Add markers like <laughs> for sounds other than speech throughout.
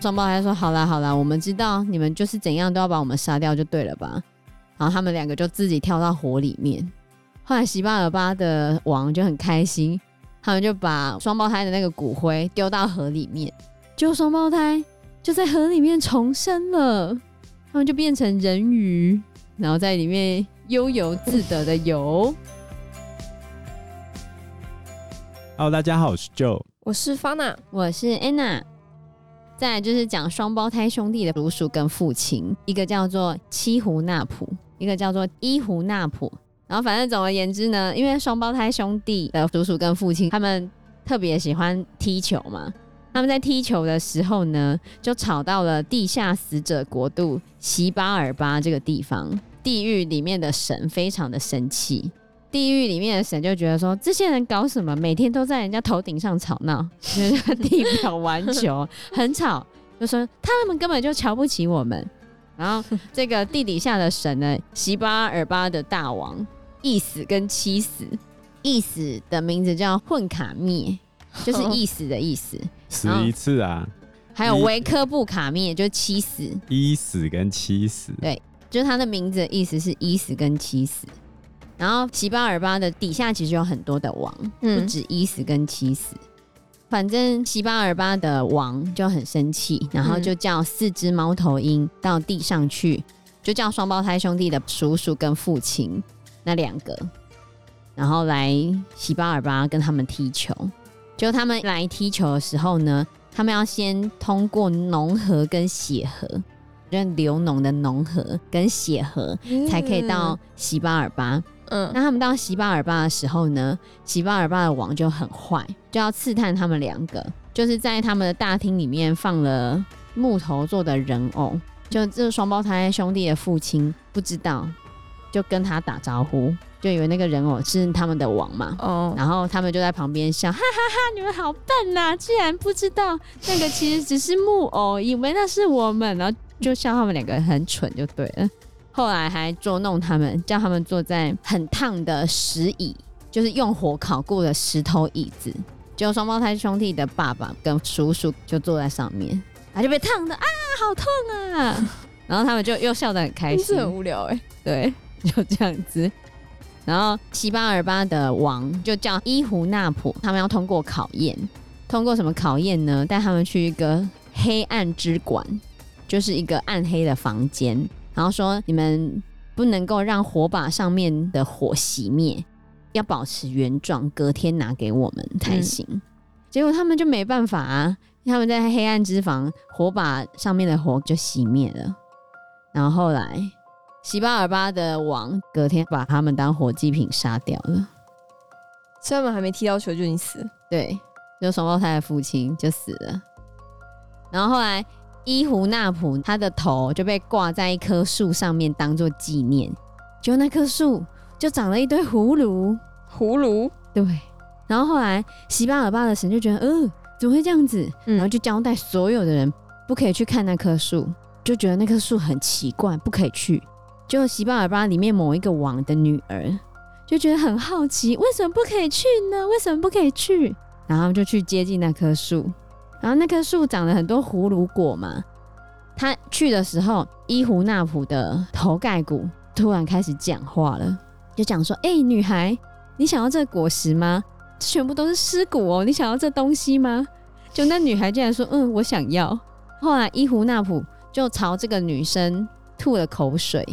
双胞胎说：“好啦好啦，我们知道你们就是怎样都要把我们杀掉就对了吧？”然后他们两个就自己跳到火里面。后来西巴尔巴的王就很开心，他们就把双胞胎的那个骨灰丢到河里面，结果双胞胎就在河里面重生了，他们就变成人鱼，然后在里面悠游自得的游。Hello，大家好，我是 Joe，我是 Fana，我是 Anna。再来就是讲双胞胎兄弟的叔叔跟父亲，一个叫做七胡纳普，一个叫做伊胡纳普。然后反正总而言之呢，因为双胞胎兄弟的叔叔跟父亲，他们特别喜欢踢球嘛。他们在踢球的时候呢，就吵到了地下死者国度席巴尔巴这个地方。地狱里面的神非常的生气，地狱里面的神就觉得说，这些人搞什么？每天都在人家头顶上吵闹，<laughs> 就是地表玩球，很吵。就说他们根本就瞧不起我们。然后这个地底下的神呢，席巴尔巴的大王，意死跟七死，意死的名字叫混卡灭，就是意死的意思，<laughs> 死一次啊。还有维科布卡灭，就是七死，一死跟七死，对，就是他的名字的意思是一死跟七死。然后席巴尔巴的底下其实有很多的王，不止一死跟七死。反正席巴尔巴的王就很生气，然后就叫四只猫头鹰到地上去，就叫双胞胎兄弟的叔叔跟父亲那两个，然后来席巴尔巴跟他们踢球。就他们来踢球的时候呢，他们要先通过农河跟血河，就流脓的农河跟血河，才可以到席巴尔巴。嗯，那他们到席巴尔巴的时候呢，席巴尔巴的王就很坏，就要刺探他们两个，就是在他们的大厅里面放了木头做的人偶，就这双胞胎兄弟的父亲不知道，就跟他打招呼，就以为那个人偶是他们的王嘛。哦，然后他们就在旁边笑，哈哈哈，你们好笨呐，居然不知道那个其实只是木偶，以为那是我们，然后就笑他们两个很蠢，就对了。后来还捉弄他们，叫他们坐在很烫的石椅，就是用火烤过的石头椅子。结果双胞胎兄弟的爸爸跟叔叔就坐在上面，他就被烫的啊，好痛啊！<laughs> 然后他们就又笑得很开心，是很无聊哎、欸。对，就这样子。然后席巴尔巴的王就叫伊胡纳普，他们要通过考验，通过什么考验呢？带他们去一个黑暗之馆，就是一个暗黑的房间。然后说，你们不能够让火把上面的火熄灭，要保持原状，隔天拿给我们才行。嗯、结果他们就没办法啊，他们在黑暗之房，火把上面的火就熄灭了。然后后来，西巴尔巴的王隔天把他们当火祭品杀掉了。所以他们还没踢到球就已经死了。对，就双胞胎的父亲就死了。然后后来。伊胡纳普他的头就被挂在一棵树上面当做纪念，就那棵树就长了一堆葫芦，葫芦对。然后后来西巴尔巴的神就觉得，呃，怎么会这样子？然后就交代所有的人不可以去看那棵树，就觉得那棵树很奇怪，不可以去。就西巴尔巴里面某一个王的女儿就觉得很好奇，为什么不可以去呢？为什么不可以去？然后就去接近那棵树。然后那棵树长了很多葫芦果嘛，他去的时候，伊胡纳普的头盖骨突然开始讲话了，就讲说：“哎、女孩，你想要这果实吗？这全部都是尸骨哦，你想要这东西吗？”就那女孩竟然说：“嗯，我想要。”后来伊胡纳普就朝这个女生吐了口水，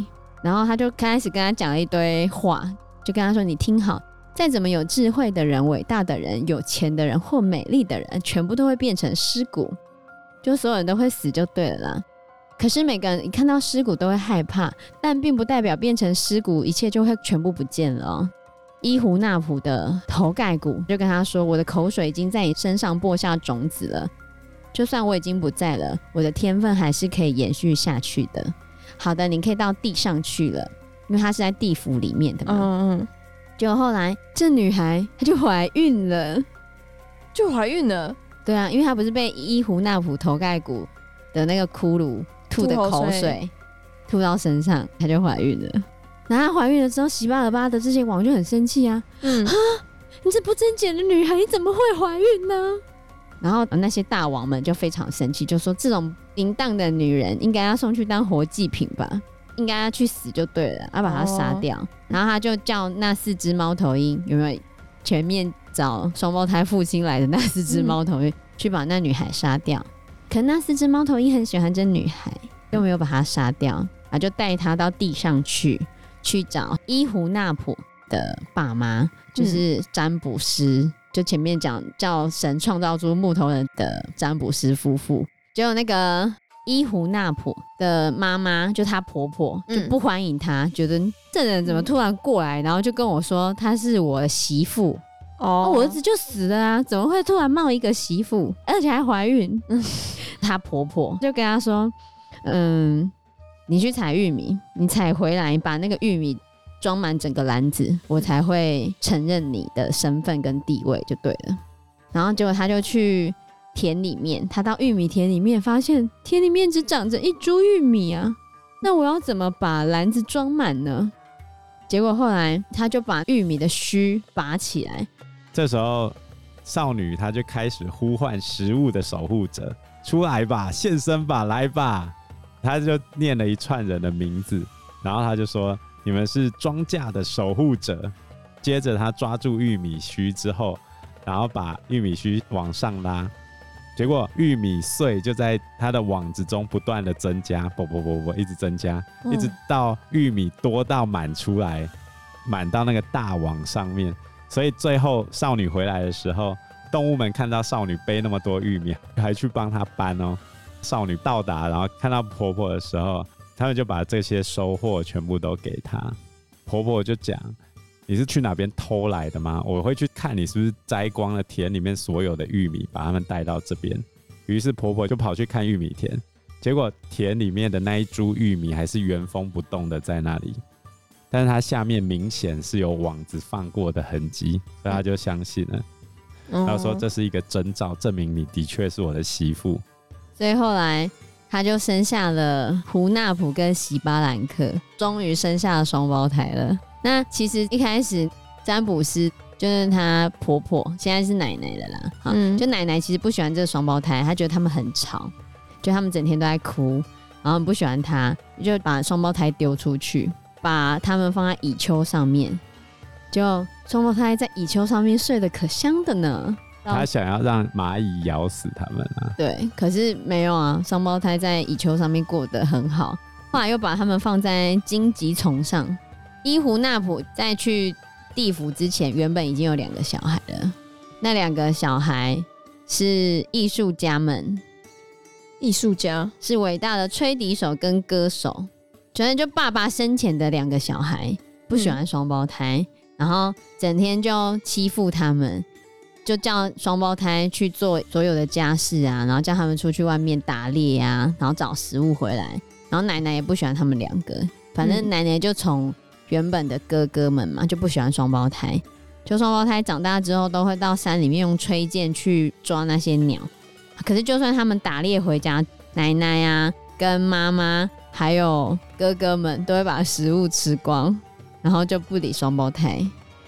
然后他就开始跟她讲了一堆话，就跟她说：“你听好。”再怎么有智慧的人、伟大的人、有钱的人或美丽的人，全部都会变成尸骨，就所有人都会死就对了啦。可是每个人一看到尸骨都会害怕，但并不代表变成尸骨一切就会全部不见了。伊胡纳普的头盖骨就跟他说：“我的口水已经在你身上播下种子了，就算我已经不在了，我的天分还是可以延续下去的。”好的，你可以到地上去了，因为他是在地府里面的嘛。嗯嗯。就后来，这女孩她就怀孕了，就怀孕了。对啊，因为她不是被伊胡纳普头盖骨的那个骷髅吐的口水吐到身上，她就怀孕了。然后她怀孕了之后，喜巴尔巴的这些王就很生气啊，嗯啊，你这不贞洁的女孩，你怎么会怀孕呢？”然后那些大王们就非常生气，就说：“这种淫荡的女人，应该要送去当活祭品吧？应该要去死就对了，要把它杀掉。哦”然后他就叫那四只猫头鹰，有没有前面找双胞胎父亲来的那四只猫头鹰、嗯、去把那女孩杀掉？可那四只猫头鹰很喜欢这女孩，又没有把她杀掉。啊，就带她到地上去，去找伊胡纳普的爸妈，就是占卜师。嗯、就前面讲叫神创造出木头人的占卜师夫妇，结果那个伊胡纳普的妈妈，就她婆婆就不欢迎她，嗯、觉得这人怎么突然过来，然后就跟我说她是我媳妇。哦，我儿子就死了啊，怎么会突然冒一个媳妇，而且还怀孕？<laughs> 她婆婆就跟她说，嗯。你去采玉米，你采回来，把那个玉米装满整个篮子，我才会承认你的身份跟地位就对了。然后结果她就去田里面，他到玉米田里面，发现田里面只长着一株玉米啊，那我要怎么把篮子装满呢？结果后来他就把玉米的须拔起来，这时候少女她就开始呼唤食物的守护者，出来吧，现身吧，来吧。她就念了一串人的名字，然后她就说：“你们是庄稼的守护者。”接着她抓住玉米须之后，然后把玉米须往上拉，结果玉米穗就在他的网子中不断的增加，不不不不，一直增加，一直到玉米多到满出来，满到那个大网上面。所以最后少女回来的时候，动物们看到少女背那么多玉米，<laughs> 还去帮她搬哦。少女到达，然后看到婆婆的时候，他们就把这些收获全部都给她。婆婆就讲：“你是去哪边偷来的吗？我会去看你是不是摘光了田里面所有的玉米，把它们带到这边。”于是婆婆就跑去看玉米田，结果田里面的那一株玉米还是原封不动的在那里，但是它下面明显是有网子放过的痕迹，所以她就相信了。他说：“这是一个征兆，证明你的确是我的媳妇。”所以后来她就生下了胡纳普跟喜巴兰克，终于生下了双胞胎了。那其实一开始占卜师就是她婆婆，现在是奶奶的啦。嗯，就奶奶其实不喜欢这双胞胎，她觉得他们很吵，就他们整天都在哭，然后不喜欢她，就把双胞胎丢出去，把他们放在蚁丘上面，就双胞胎在蚁丘上面睡得可香的呢。他想要让蚂蚁咬死他们啊？对，可是没有啊。双胞胎在蚁丘上面过得很好，后来又把他们放在荆棘丛上。伊胡纳普在去地府之前，原本已经有两个小孩了。那两个小孩是艺术家们，艺术家是伟大的吹笛手跟歌手。觉得就爸爸生前的两个小孩不喜欢双胞胎，嗯、然后整天就欺负他们。就叫双胞胎去做所有的家事啊，然后叫他们出去外面打猎啊，然后找食物回来。然后奶奶也不喜欢他们两个，反正奶奶就从原本的哥哥们嘛，就不喜欢双胞胎。就双胞胎长大之后，都会到山里面用吹箭去抓那些鸟。可是就算他们打猎回家，奶奶啊、跟妈妈还有哥哥们都会把食物吃光，然后就不理双胞胎，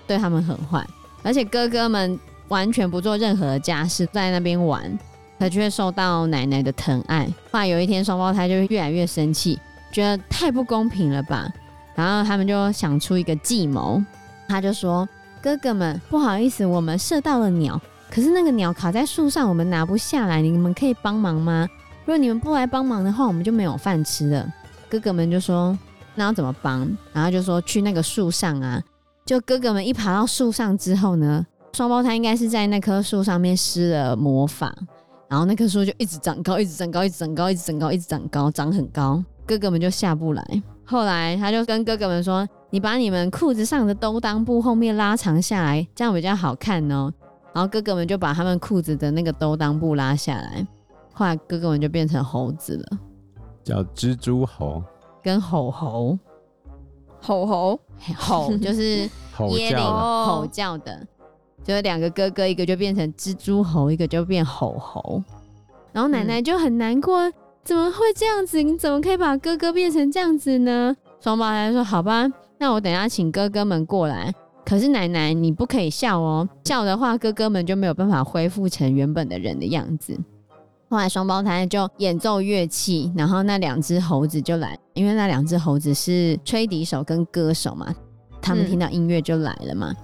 对他们很坏。而且哥哥们。完全不做任何家事，在那边玩，可却受到奶奶的疼爱。后来有一天，双胞胎就越来越生气，觉得太不公平了吧？然后他们就想出一个计谋，他就说：“哥哥们，不好意思，我们射到了鸟，可是那个鸟卡在树上，我们拿不下来，你们可以帮忙吗？如果你们不来帮忙的话，我们就没有饭吃了。”哥哥们就说：“那要怎么帮？”然后就说：“去那个树上啊！”就哥哥们一爬到树上之后呢，双胞胎应该是在那棵树上面施了魔法，然后那棵树就一直长高，一直长高，一直长高，一直长高，一直长高，长很高。哥哥们就下不来。后来他就跟哥哥们说：“你把你们裤子上的兜裆布后面拉长下来，这样比较好看哦。”然后哥哥们就把他们裤子的那个兜裆布拉下来。后来哥哥们就变成猴子了，叫蜘蛛猴，跟吼猴，吼猴，吼就是 <laughs> 耶铃吼叫的。就是两个哥哥，一个就变成蜘蛛猴，一个就变吼猴。然后奶奶就很难过，嗯、怎么会这样子？你怎么可以把哥哥变成这样子呢？双胞胎说：“好吧，那我等下请哥哥们过来，可是奶奶你不可以笑哦，笑的话哥哥们就没有办法恢复成原本的人的样子。后来双胞胎就演奏乐器，然后那两只猴子就来，因为那两只猴子是吹笛手跟歌手嘛，他们听到音乐就来了嘛。嗯、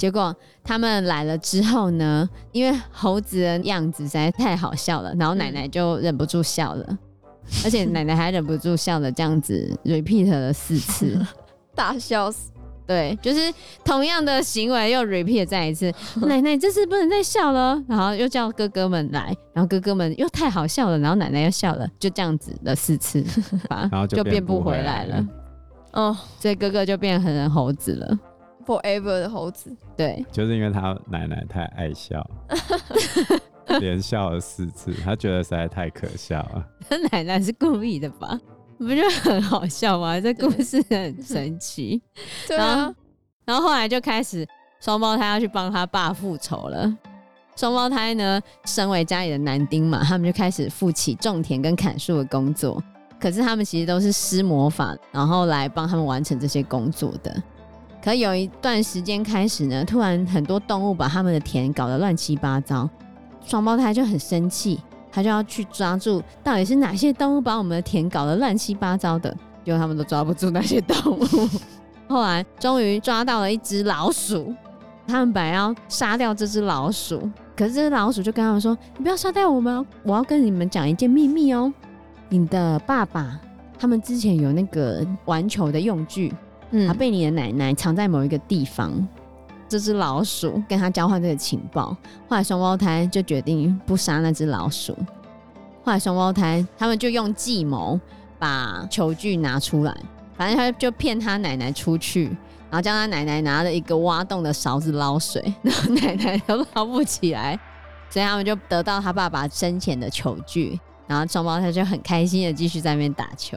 结果他们来了之后呢，因为猴子的样子实在太好笑了，然后奶奶就忍不住笑了，嗯、而且奶奶还忍不住笑了，这样子 repeat 了四次，<laughs> 大笑死。对，就是同样的行为又 repeat 再一次。<laughs> 奶奶这次不能再笑了，然后又叫哥哥们来，然后哥哥们又太好笑了，然后奶奶又笑了，就这样子了四次，<laughs> 然后就变不回来了。哦，所以哥哥就变成猴子了，forever 的猴子。对，就是因为他奶奶太爱笑，<laughs> 连笑了四次，他觉得实在太可笑了。他奶奶是故意的吧？不就很好笑吗？这故事很神奇。<laughs> 对啊，然后后来就开始双胞胎要去帮他爸复仇了。双胞胎呢，身为家里的男丁嘛，他们就开始负起种田跟砍树的工作。可是他们其实都是施魔法，然后来帮他们完成这些工作的。可有一段时间开始呢，突然很多动物把他们的田搞得乱七八糟，双胞胎就很生气。他就要去抓住到底是哪些动物把我们的田搞得乱七八糟的，结果他们都抓不住那些动物。<laughs> 后来终于抓到了一只老鼠，他们本来要杀掉这只老鼠，可是这只老鼠就跟他们说：“你不要杀掉我们，我要跟你们讲一件秘密哦。你的爸爸他们之前有那个玩球的用具，嗯，他被你的奶奶藏在某一个地方。”这只老鼠跟他交换这个情报，后来双胞胎就决定不杀那只老鼠。后来双胞胎他们就用计谋把球具拿出来，反正他就骗他奶奶出去，然后叫他奶奶拿了一个挖洞的勺子捞水，<laughs> 然后奶奶都捞不起来，所以他们就得到他爸爸生前的球具，然后双胞胎就很开心的继续在那边打球，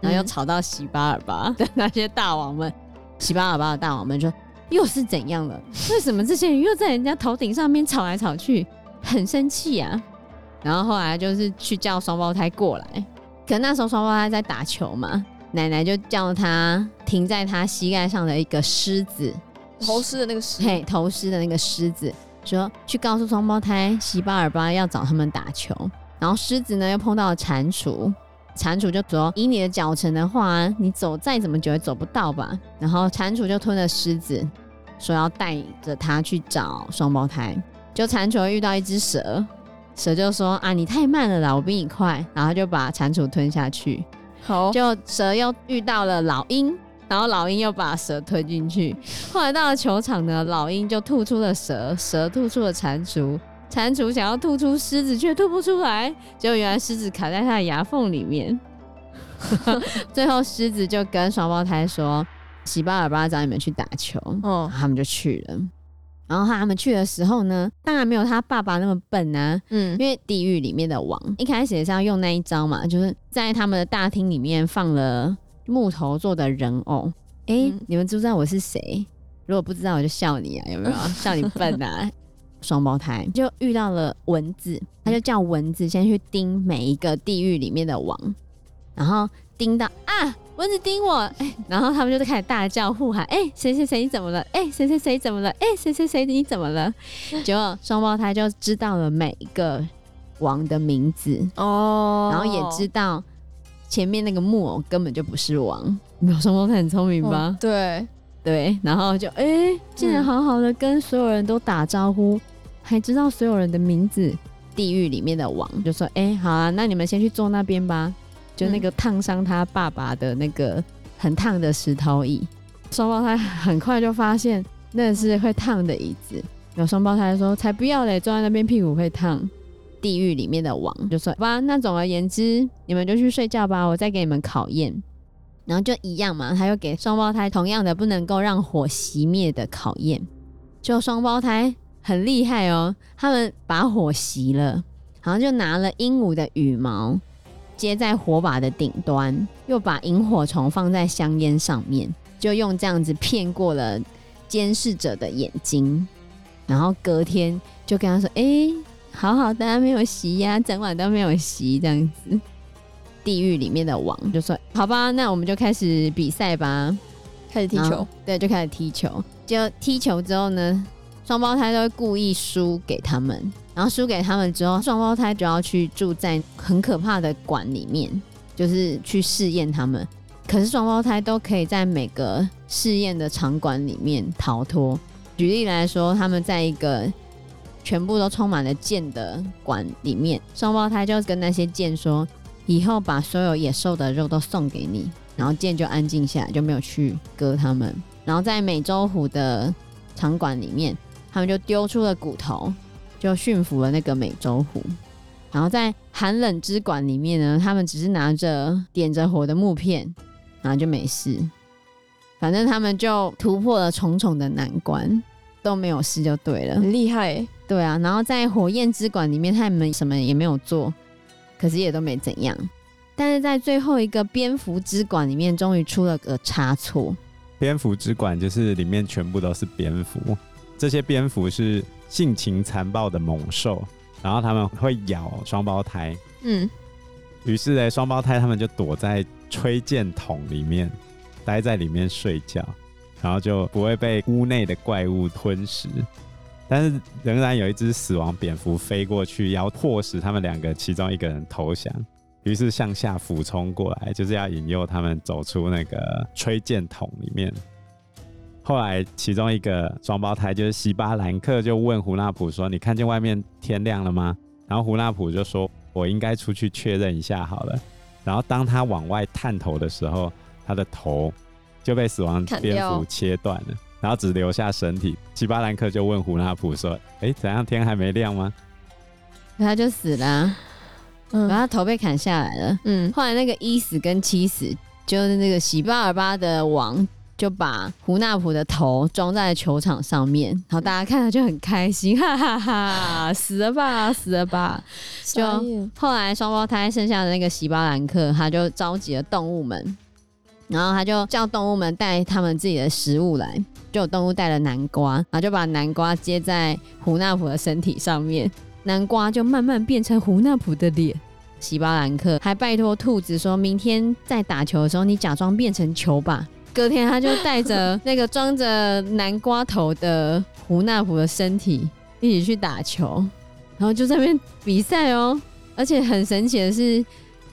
然后又吵到喜巴尔巴 <laughs> 的那些大王们，喜巴尔巴的大王们就。又是怎样了？<laughs> 为什么这些人又在人家头顶上面吵来吵去，很生气啊？然后后来就是去叫双胞胎过来，可那时候双胞胎在打球嘛，奶奶就叫他停在他膝盖上的一个狮子，头狮的那个狮，嘿，头狮的那个狮子，说去告诉双胞胎喜巴尔巴要找他们打球，然后狮子呢又碰到了蟾蜍。蟾蜍就说：“以你的脚程的话，你走再怎么久也走不到吧。”然后蟾蜍就吞了狮子，说要带着他去找双胞胎。就蟾蜍遇到一只蛇，蛇就说：“啊，你太慢了啦，我比你快。”然后就把蟾蜍吞下去。好，就蛇又遇到了老鹰，然后老鹰又把蛇吞进去。后来到了球场呢，老鹰就吐出了蛇，蛇吐出了蟾蜍。蟾蜍想要吐出狮子，却吐不出来，结果原来狮子卡在它的牙缝里面。<laughs> 最后狮子就跟双胞胎说：“喜巴尔巴找你们去打球。”哦，他们就去了。然后他们去的时候呢，当然没有他爸爸那么笨啊。嗯，因为地狱里面的王一开始也是要用那一招嘛，就是在他们的大厅里面放了木头做的人偶。哎、欸，嗯、你们知不知道我是谁？如果不知道，我就笑你啊，有没有？笑你笨啊！双胞胎就遇到了蚊子，他就叫蚊子先去叮每一个地狱里面的王，然后叮到啊，蚊子叮我，哎、欸，然后他们就开始大叫呼喊，哎、欸，谁谁谁你怎么了？哎、欸，谁谁谁怎么了？哎、欸，谁谁谁你怎么了？<laughs> 结果双胞胎就知道了每一个王的名字哦，然后也知道前面那个木偶根本就不是王，没有双胞胎很聪明吧？哦、对对，然后就哎、欸，竟然好好的跟所有人都打招呼。嗯还知道所有人的名字，地狱里面的王就说：“哎、好啊，那你们先去坐那边吧。”就那个烫伤他爸爸的那个很烫的石头椅。双胞胎很快就发现那是会烫的椅子。有双胞胎说：“才不要嘞，坐在那边屁股会烫。”地狱里面的王就说：“好吧，那总而言之，你们就去睡觉吧，我再给你们考验。”然后就一样嘛，他又给双胞胎同样的不能够让火熄灭的考验。就双胞胎。很厉害哦！他们把火熄了，然后就拿了鹦鹉的羽毛接在火把的顶端，又把萤火虫放在香烟上面，就用这样子骗过了监视者的眼睛。然后隔天就跟他说：“哎、欸，好好的，没有熄呀、啊，整晚都没有熄。”这样子，地狱里面的王就说：“好吧，那我们就开始比赛吧，开始踢球。”对，就开始踢球。就踢球之后呢，双胞胎都会故意输给他们，然后输给他们之后，双胞胎就要去住在很可怕的馆里面，就是去试验他们。可是双胞胎都可以在每个试验的场馆里面逃脱。举例来说，他们在一个全部都充满了箭的馆里面，双胞胎就跟那些箭说：“以后把所有野兽的肉都送给你。”然后箭就安静下来，就没有去割他们。然后在美洲虎的场馆里面，他们就丢出了骨头，就驯服了那个美洲虎。然后在寒冷之馆里面呢，他们只是拿着点着火的木片。然后就没事，反正他们就突破了重重的难关，都没有事就对了，很厉害。对啊，然后在火焰之馆里面，他们什么也没有做，可是也都没怎样。但是在最后一个蝙蝠之馆里面，终于出了个差错。蝙蝠之馆就是里面全部都是蝙蝠，这些蝙蝠是性情残暴的猛兽，然后他们会咬双胞胎。嗯，于是呢，双胞胎他们就躲在。吹箭筒里面，待在里面睡觉，然后就不会被屋内的怪物吞食。但是仍然有一只死亡蝙蝠飞过去，要迫使他们两个其中一个人投降，于是向下俯冲过来，就是要引诱他们走出那个吹箭筒里面。后来其中一个双胞胎就是西巴兰克，就问胡纳普说：“你看见外面天亮了吗？”然后胡纳普就说：“我应该出去确认一下好了。”然后当他往外探头的时候，他的头就被死亡蝙蝠切断了，然后只留下身体。西巴兰克就问胡纳普说：“哎，怎样？天还没亮吗？”他就死了，啊，嗯，然后他头被砍下来了。嗯，后来那个一死跟七死，就是那个喜巴尔巴的王。就把胡纳普的头装在球场上面，然后大家看了就很开心，哈哈哈，哈！<laughs> 死了吧，死了吧！就后来双胞胎剩下的那个席巴兰克，他就召集了动物们，然后他就叫动物们带他们自己的食物来，就有动物带了南瓜，然后就把南瓜接在胡纳普的身体上面，南瓜就慢慢变成胡纳普的脸。席巴兰克还拜托兔子说，明天在打球的时候，你假装变成球吧。隔天，他就带着 <laughs> 那个装着南瓜头的胡纳普的身体一起去打球，然后就在那边比赛哦。而且很神奇的是，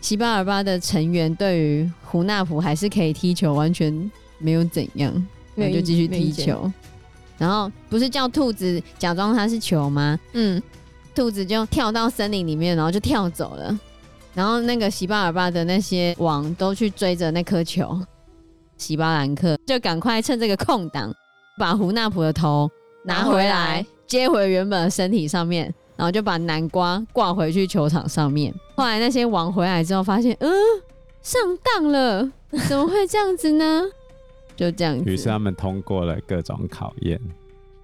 西巴尔巴的成员对于胡纳普还是可以踢球，完全没有怎样，那就继续踢球。然后不是叫兔子假装他是球吗？嗯，兔子就跳到森林里面，然后就跳走了。然后那个席巴尔巴的那些王都去追着那颗球。席巴兰克就赶快趁这个空档，把胡纳普的头拿回来，接回原本的身体上面，然后就把南瓜挂回去球场上面。后来那些王回来之后，发现，嗯，上当了，怎么会这样子呢？<laughs> 就这样子。于是他们通过了各种考验，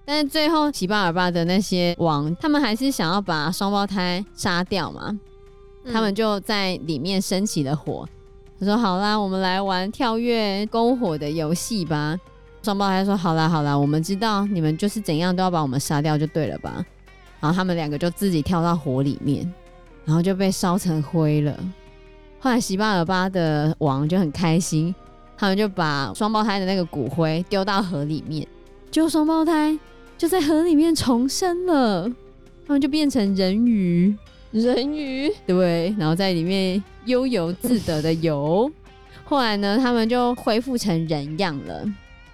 但是最后席巴尔巴的那些王，他们还是想要把双胞胎杀掉嘛，他们就在里面升起了火。他说：“好啦，我们来玩跳跃篝火的游戏吧。”双胞胎说：“好啦，好啦，我们知道你们就是怎样都要把我们杀掉就对了吧？”然后他们两个就自己跳到火里面，然后就被烧成灰了。后来席巴尔巴的王就很开心，他们就把双胞胎的那个骨灰丢到河里面，结果双胞胎就在河里面重生了，他们就变成人鱼。人鱼 <laughs> 对，然后在里面悠游自得的游。<laughs> 后来呢，他们就恢复成人样了，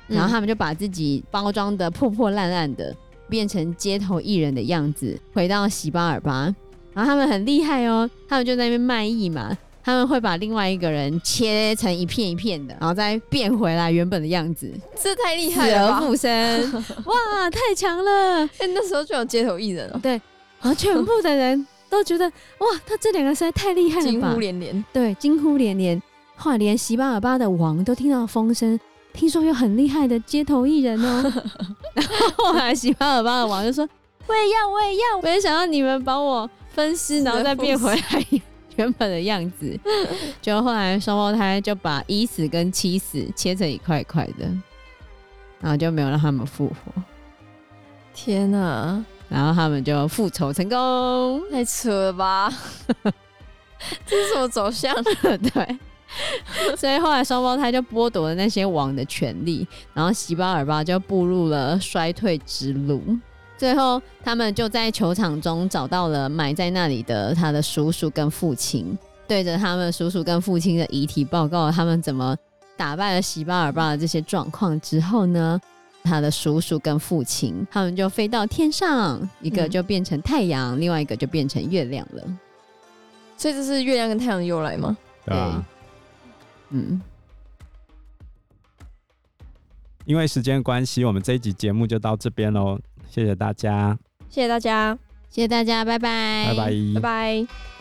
然后他们就把自己包装的破破烂烂的，变成街头艺人的样子，回到喜巴尔巴。然后他们很厉害哦，他们就在那边卖艺嘛，他们会把另外一个人切成一片一片的，然后再变回来原本的样子。这太厉害了，死而复生，<laughs> 哇，太强了！哎，那时候就有街头艺人了，对，然后全部的人。都觉得哇，他这两个实在太厉害了吧！惊呼连连，对，惊呼连连。后来连席巴尔巴的王都听到风声，听说有很厉害的街头艺人哦。<laughs> 然后后来席巴尔巴的王就说：“我也要，我也要。”我也想要你们把我分尸，然后再变回来原本的样子。<laughs> 就后来双胞胎就把一死跟七死切成一块一块的，然后就没有让他们复活。天哪！然后他们就复仇成功，太扯了吧！<laughs> 这是什么走向？对，所以后来双胞胎就剥夺了那些王的权利，然后席巴尔巴就步入了衰退之路。最后，他们就在球场中找到了埋在那里的他的叔叔跟父亲，对着他们叔叔跟父亲的遗体报告了他们怎么打败了席巴尔巴的这些状况之后呢，他的叔叔跟父亲他们就飞到天上，一个就变成太阳，嗯、另外一个就变成月亮了。所以这是月亮跟太阳的由来吗？对啊，嗯。因为时间关系，我们这一集节目就到这边喽。谢谢大家，谢谢大家，谢谢大家，拜拜，拜拜，拜拜。